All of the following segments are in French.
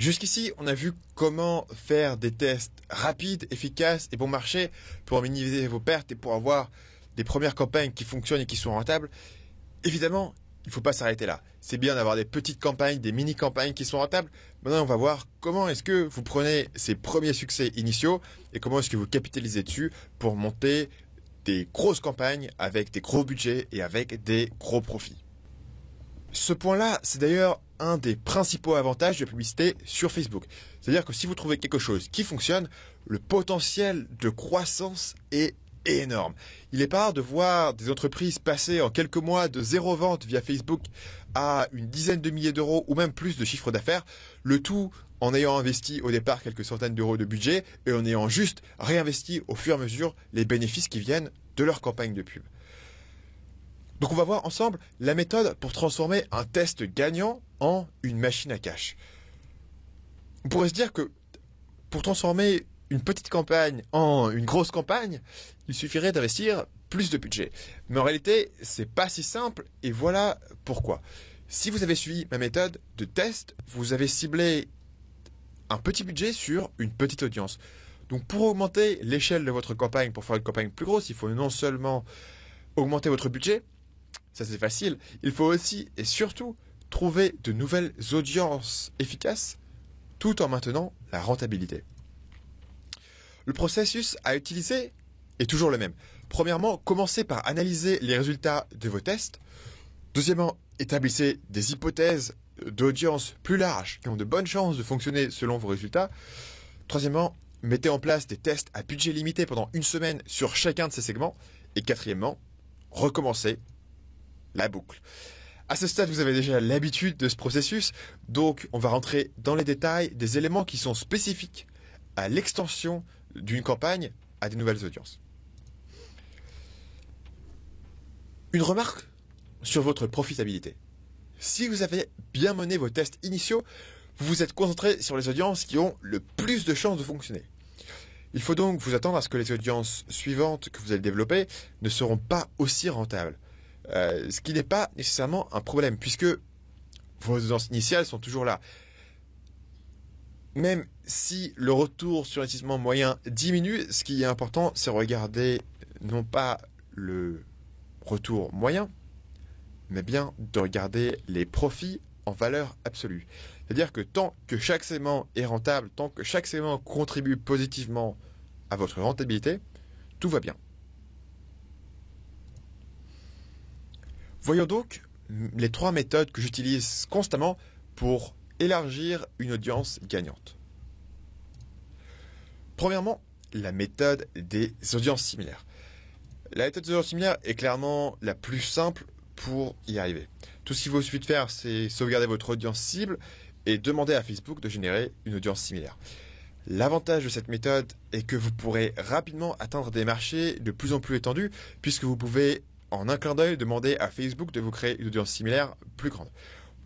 Jusqu'ici, on a vu comment faire des tests rapides, efficaces et bon marché pour minimiser vos pertes et pour avoir des premières campagnes qui fonctionnent et qui sont rentables. Évidemment, il ne faut pas s'arrêter là. C'est bien d'avoir des petites campagnes, des mini-campagnes qui sont rentables. Maintenant, on va voir comment est-ce que vous prenez ces premiers succès initiaux et comment est-ce que vous capitalisez dessus pour monter des grosses campagnes avec des gros budgets et avec des gros profits. Ce point-là, c'est d'ailleurs un des principaux avantages de la publicité sur Facebook. C'est-à-dire que si vous trouvez quelque chose qui fonctionne, le potentiel de croissance est énorme. Il est pas rare de voir des entreprises passer en quelques mois de zéro vente via Facebook à une dizaine de milliers d'euros ou même plus de chiffre d'affaires, le tout en ayant investi au départ quelques centaines d'euros de budget et en ayant juste réinvesti au fur et à mesure les bénéfices qui viennent de leur campagne de pub. Donc on va voir ensemble la méthode pour transformer un test gagnant en une machine à cash. On pourrait se dire que pour transformer une petite campagne en une grosse campagne, il suffirait d'investir plus de budget. Mais en réalité, c'est pas si simple et voilà pourquoi. Si vous avez suivi ma méthode de test, vous avez ciblé un petit budget sur une petite audience. Donc pour augmenter l'échelle de votre campagne, pour faire une campagne plus grosse, il faut non seulement augmenter votre budget, ça c'est facile, il faut aussi et surtout trouver de nouvelles audiences efficaces tout en maintenant la rentabilité. Le processus à utiliser est toujours le même. Premièrement, commencez par analyser les résultats de vos tests. Deuxièmement, établissez des hypothèses d'audience plus larges qui ont de bonnes chances de fonctionner selon vos résultats. Troisièmement, mettez en place des tests à budget limité pendant une semaine sur chacun de ces segments. Et quatrièmement, recommencez la boucle. À ce stade, vous avez déjà l'habitude de ce processus, donc on va rentrer dans les détails des éléments qui sont spécifiques à l'extension d'une campagne à des nouvelles audiences. Une remarque sur votre profitabilité. Si vous avez bien mené vos tests initiaux, vous vous êtes concentré sur les audiences qui ont le plus de chances de fonctionner. Il faut donc vous attendre à ce que les audiences suivantes que vous allez développer ne seront pas aussi rentables. Euh, ce qui n'est pas nécessairement un problème, puisque vos audiences initiales sont toujours là. Même si le retour sur investissement moyen diminue, ce qui est important, c'est regarder non pas le retour moyen, mais bien de regarder les profits en valeur absolue. C'est-à-dire que tant que chaque segment est rentable, tant que chaque segment contribue positivement à votre rentabilité, tout va bien. Voyons donc les trois méthodes que j'utilise constamment pour élargir une audience gagnante. Premièrement, la méthode des audiences similaires. La méthode des audiences similaires est clairement la plus simple pour y arriver. Tout ce qu'il vous suffit de faire, c'est sauvegarder votre audience cible et demander à Facebook de générer une audience similaire. L'avantage de cette méthode est que vous pourrez rapidement atteindre des marchés de plus en plus étendus puisque vous pouvez en un clin d'œil, demandez à Facebook de vous créer une audience similaire plus grande.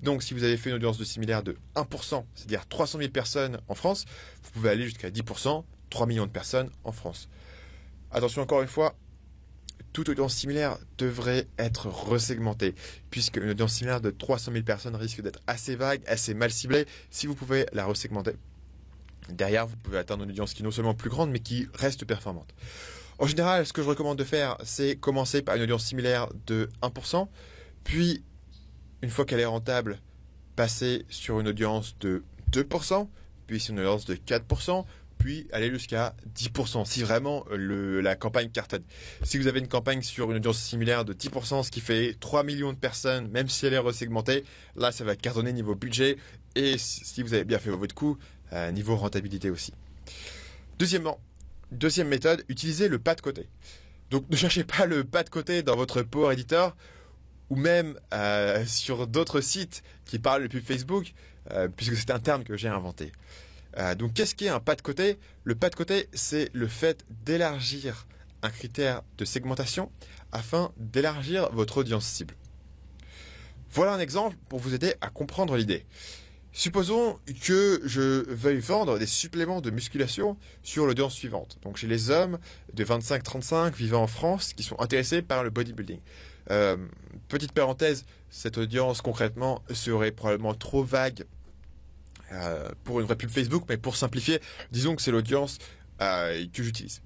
Donc, si vous avez fait une audience de similaire de 1%, c'est-à-dire 300 000 personnes en France, vous pouvez aller jusqu'à 10%, 3 millions de personnes en France. Attention encore une fois, toute audience similaire devrait être resegmentée, puisque une audience similaire de 300 000 personnes risque d'être assez vague, assez mal ciblée, si vous pouvez la resegmenter. Derrière, vous pouvez atteindre une audience qui est non seulement plus grande, mais qui reste performante. En général, ce que je recommande de faire, c'est commencer par une audience similaire de 1%, puis, une fois qu'elle est rentable, passer sur une audience de 2%, puis sur une audience de 4%, puis aller jusqu'à 10%, si vraiment la campagne cartonne. Si vous avez une campagne sur une audience similaire de 10%, ce qui fait 3 millions de personnes, même si elle est resegmentée, là, ça va cartonner niveau budget, et si vous avez bien fait votre coup, euh, niveau rentabilité aussi. Deuxièmement, Deuxième méthode, utilisez le pas de côté. Donc ne cherchez pas le pas de côté dans votre Power Editor ou même euh, sur d'autres sites qui parlent de pub Facebook, euh, puisque c'est un terme que j'ai inventé. Euh, donc qu'est-ce qu'est un pas de côté? Le pas de côté, c'est le fait d'élargir un critère de segmentation afin d'élargir votre audience cible. Voilà un exemple pour vous aider à comprendre l'idée. Supposons que je veuille vendre des suppléments de musculation sur l'audience suivante. Donc j'ai les hommes de 25-35 vivant en France qui sont intéressés par le bodybuilding. Euh, petite parenthèse, cette audience concrètement serait probablement trop vague euh, pour une vraie pub Facebook, mais pour simplifier, disons que c'est l'audience euh, que j'utilise.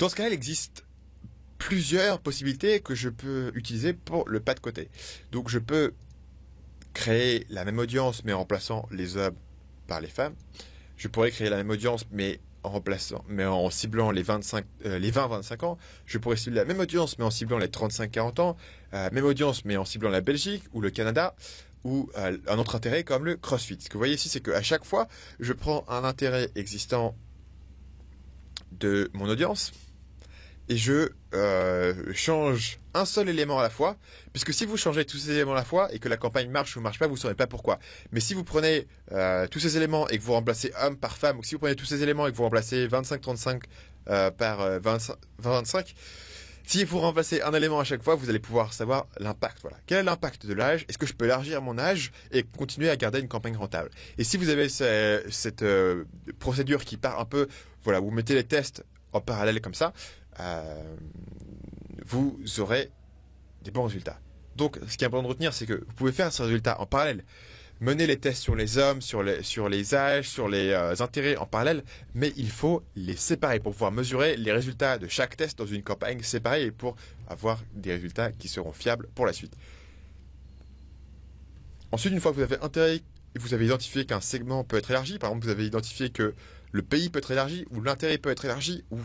Dans ce cas, il existe plusieurs possibilités que je peux utiliser pour le pas de côté. Donc je peux créer la même audience mais en remplaçant les hommes par les femmes. Je pourrais créer la même audience mais en remplaçant, mais en ciblant les 25, euh, les 20-25 ans. Je pourrais cibler la même audience mais en ciblant les 35-40 ans. Euh, même audience mais en ciblant la Belgique ou le Canada ou euh, un autre intérêt comme le CrossFit. Ce que vous voyez ici, c'est qu'à chaque fois, je prends un intérêt existant de mon audience et je euh, change un seul élément à la fois, puisque si vous changez tous ces éléments à la fois et que la campagne marche ou marche pas, vous ne saurez pas pourquoi. Mais si vous prenez euh, tous ces éléments et que vous remplacez homme par femme, ou si vous prenez tous ces éléments et que vous remplacez 25-35 euh, par 20-25, si vous remplacez un élément à chaque fois, vous allez pouvoir savoir l'impact. Voilà. Quel est l'impact de l'âge? Est-ce que je peux élargir mon âge et continuer à garder une campagne rentable? Et si vous avez cette procédure qui part un peu, voilà, vous mettez les tests en parallèle comme ça, vous aurez des bons résultats. Donc, ce qui est important de retenir, c'est que vous pouvez faire ces résultats en parallèle. Mener les tests sur les hommes, sur les, sur les âges, sur les euh, intérêts en parallèle, mais il faut les séparer pour pouvoir mesurer les résultats de chaque test dans une campagne séparée et pour avoir des résultats qui seront fiables pour la suite. Ensuite, une fois que vous avez intérêt, vous avez identifié qu'un segment peut être élargi, par exemple, vous avez identifié que le pays peut être élargi, ou l'intérêt peut être élargi, ou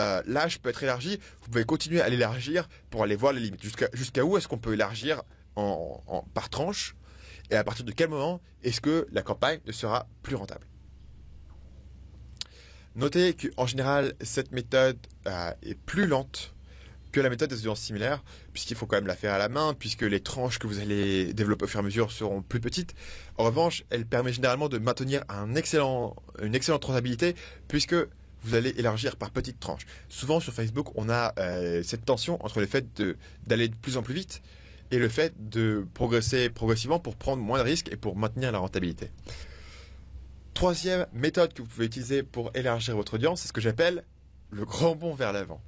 euh, l'âge peut être élargi, vous pouvez continuer à l'élargir pour aller voir les limites. Jusqu'à où est-ce qu'on peut élargir en, par tranche et à partir de quel moment est-ce que la campagne ne sera plus rentable? Notez qu'en général, cette méthode euh, est plus lente que la méthode des audiences similaires, puisqu'il faut quand même la faire à la main, puisque les tranches que vous allez développer au fur et à mesure seront plus petites. En revanche, elle permet généralement de maintenir une excellente rentabilité, puisque vous allez élargir par petites tranches. Souvent sur Facebook, on a euh, cette tension entre le fait d'aller de, plus en plus vite et le fait de progresser progressivement pour prendre moins de risques et pour maintenir la rentabilité. Troisième méthode que vous pouvez utiliser pour élargir votre audience, c'est ce que j'appelle le grand bond vers l'avant.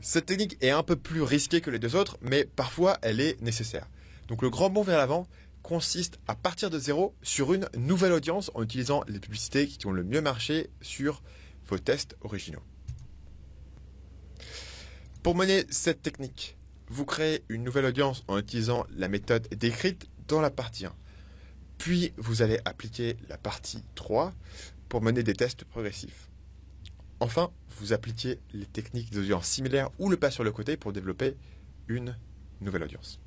Cette technique est un peu plus risquée que les deux autres, mais parfois elle est nécessaire. Donc le grand bond vers l'avant consiste à partir de zéro sur une nouvelle audience en utilisant les publicités qui ont le mieux marché sur vos tests originaux. Pour mener cette technique, vous créez une nouvelle audience en utilisant la méthode décrite dans la partie 1. Puis vous allez appliquer la partie 3 pour mener des tests progressifs. Enfin, vous appliquez les techniques d'audience similaires ou le pas sur le côté pour développer une nouvelle audience.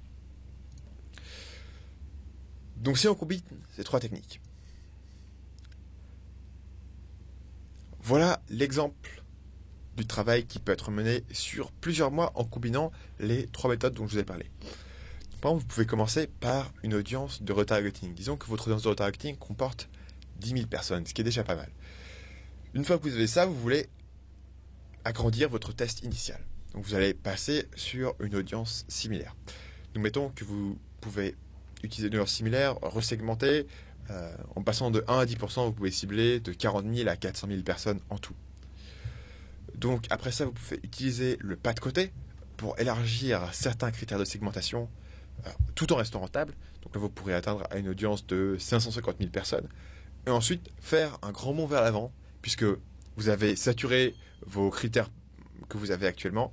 Donc si on combine ces trois techniques, Voilà l'exemple du travail qui peut être mené sur plusieurs mois en combinant les trois méthodes dont je vous ai parlé. Vous pouvez commencer par une audience de retargeting. Disons que votre audience de retargeting comporte 10 000 personnes, ce qui est déjà pas mal. Une fois que vous avez ça, vous voulez agrandir votre test initial. Donc vous allez passer sur une audience similaire. Nous mettons que vous pouvez utiliser une audience similaire, resegmenter, euh, en passant de 1 à 10%, vous pouvez cibler de 40 000 à 400 000 personnes en tout. Donc après ça, vous pouvez utiliser le pas de côté pour élargir certains critères de segmentation euh, tout en restant rentable. Donc là, vous pourrez atteindre à une audience de 550 000 personnes. Et ensuite, faire un grand bond vers l'avant, puisque vous avez saturé vos critères que vous avez actuellement.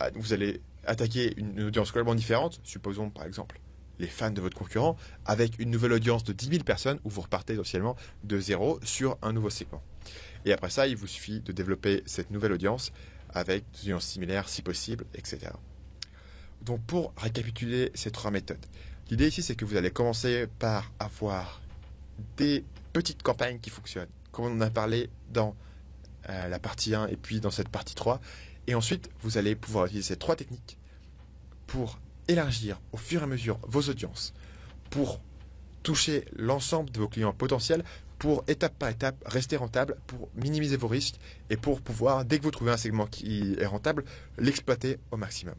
Euh, vous allez attaquer une audience complètement différente. Supposons par exemple les fans de votre concurrent avec une nouvelle audience de 10 000 personnes où vous repartez essentiellement de zéro sur un nouveau segment. Et après ça, il vous suffit de développer cette nouvelle audience avec des audiences similaires si possible, etc. Donc pour récapituler ces trois méthodes, l'idée ici c'est que vous allez commencer par avoir des petites campagnes qui fonctionnent, comme on en a parlé dans euh, la partie 1 et puis dans cette partie 3. Et ensuite, vous allez pouvoir utiliser ces trois techniques pour élargir au fur et à mesure vos audiences pour toucher l'ensemble de vos clients potentiels pour étape par étape rester rentable, pour minimiser vos risques et pour pouvoir, dès que vous trouvez un segment qui est rentable, l'exploiter au maximum.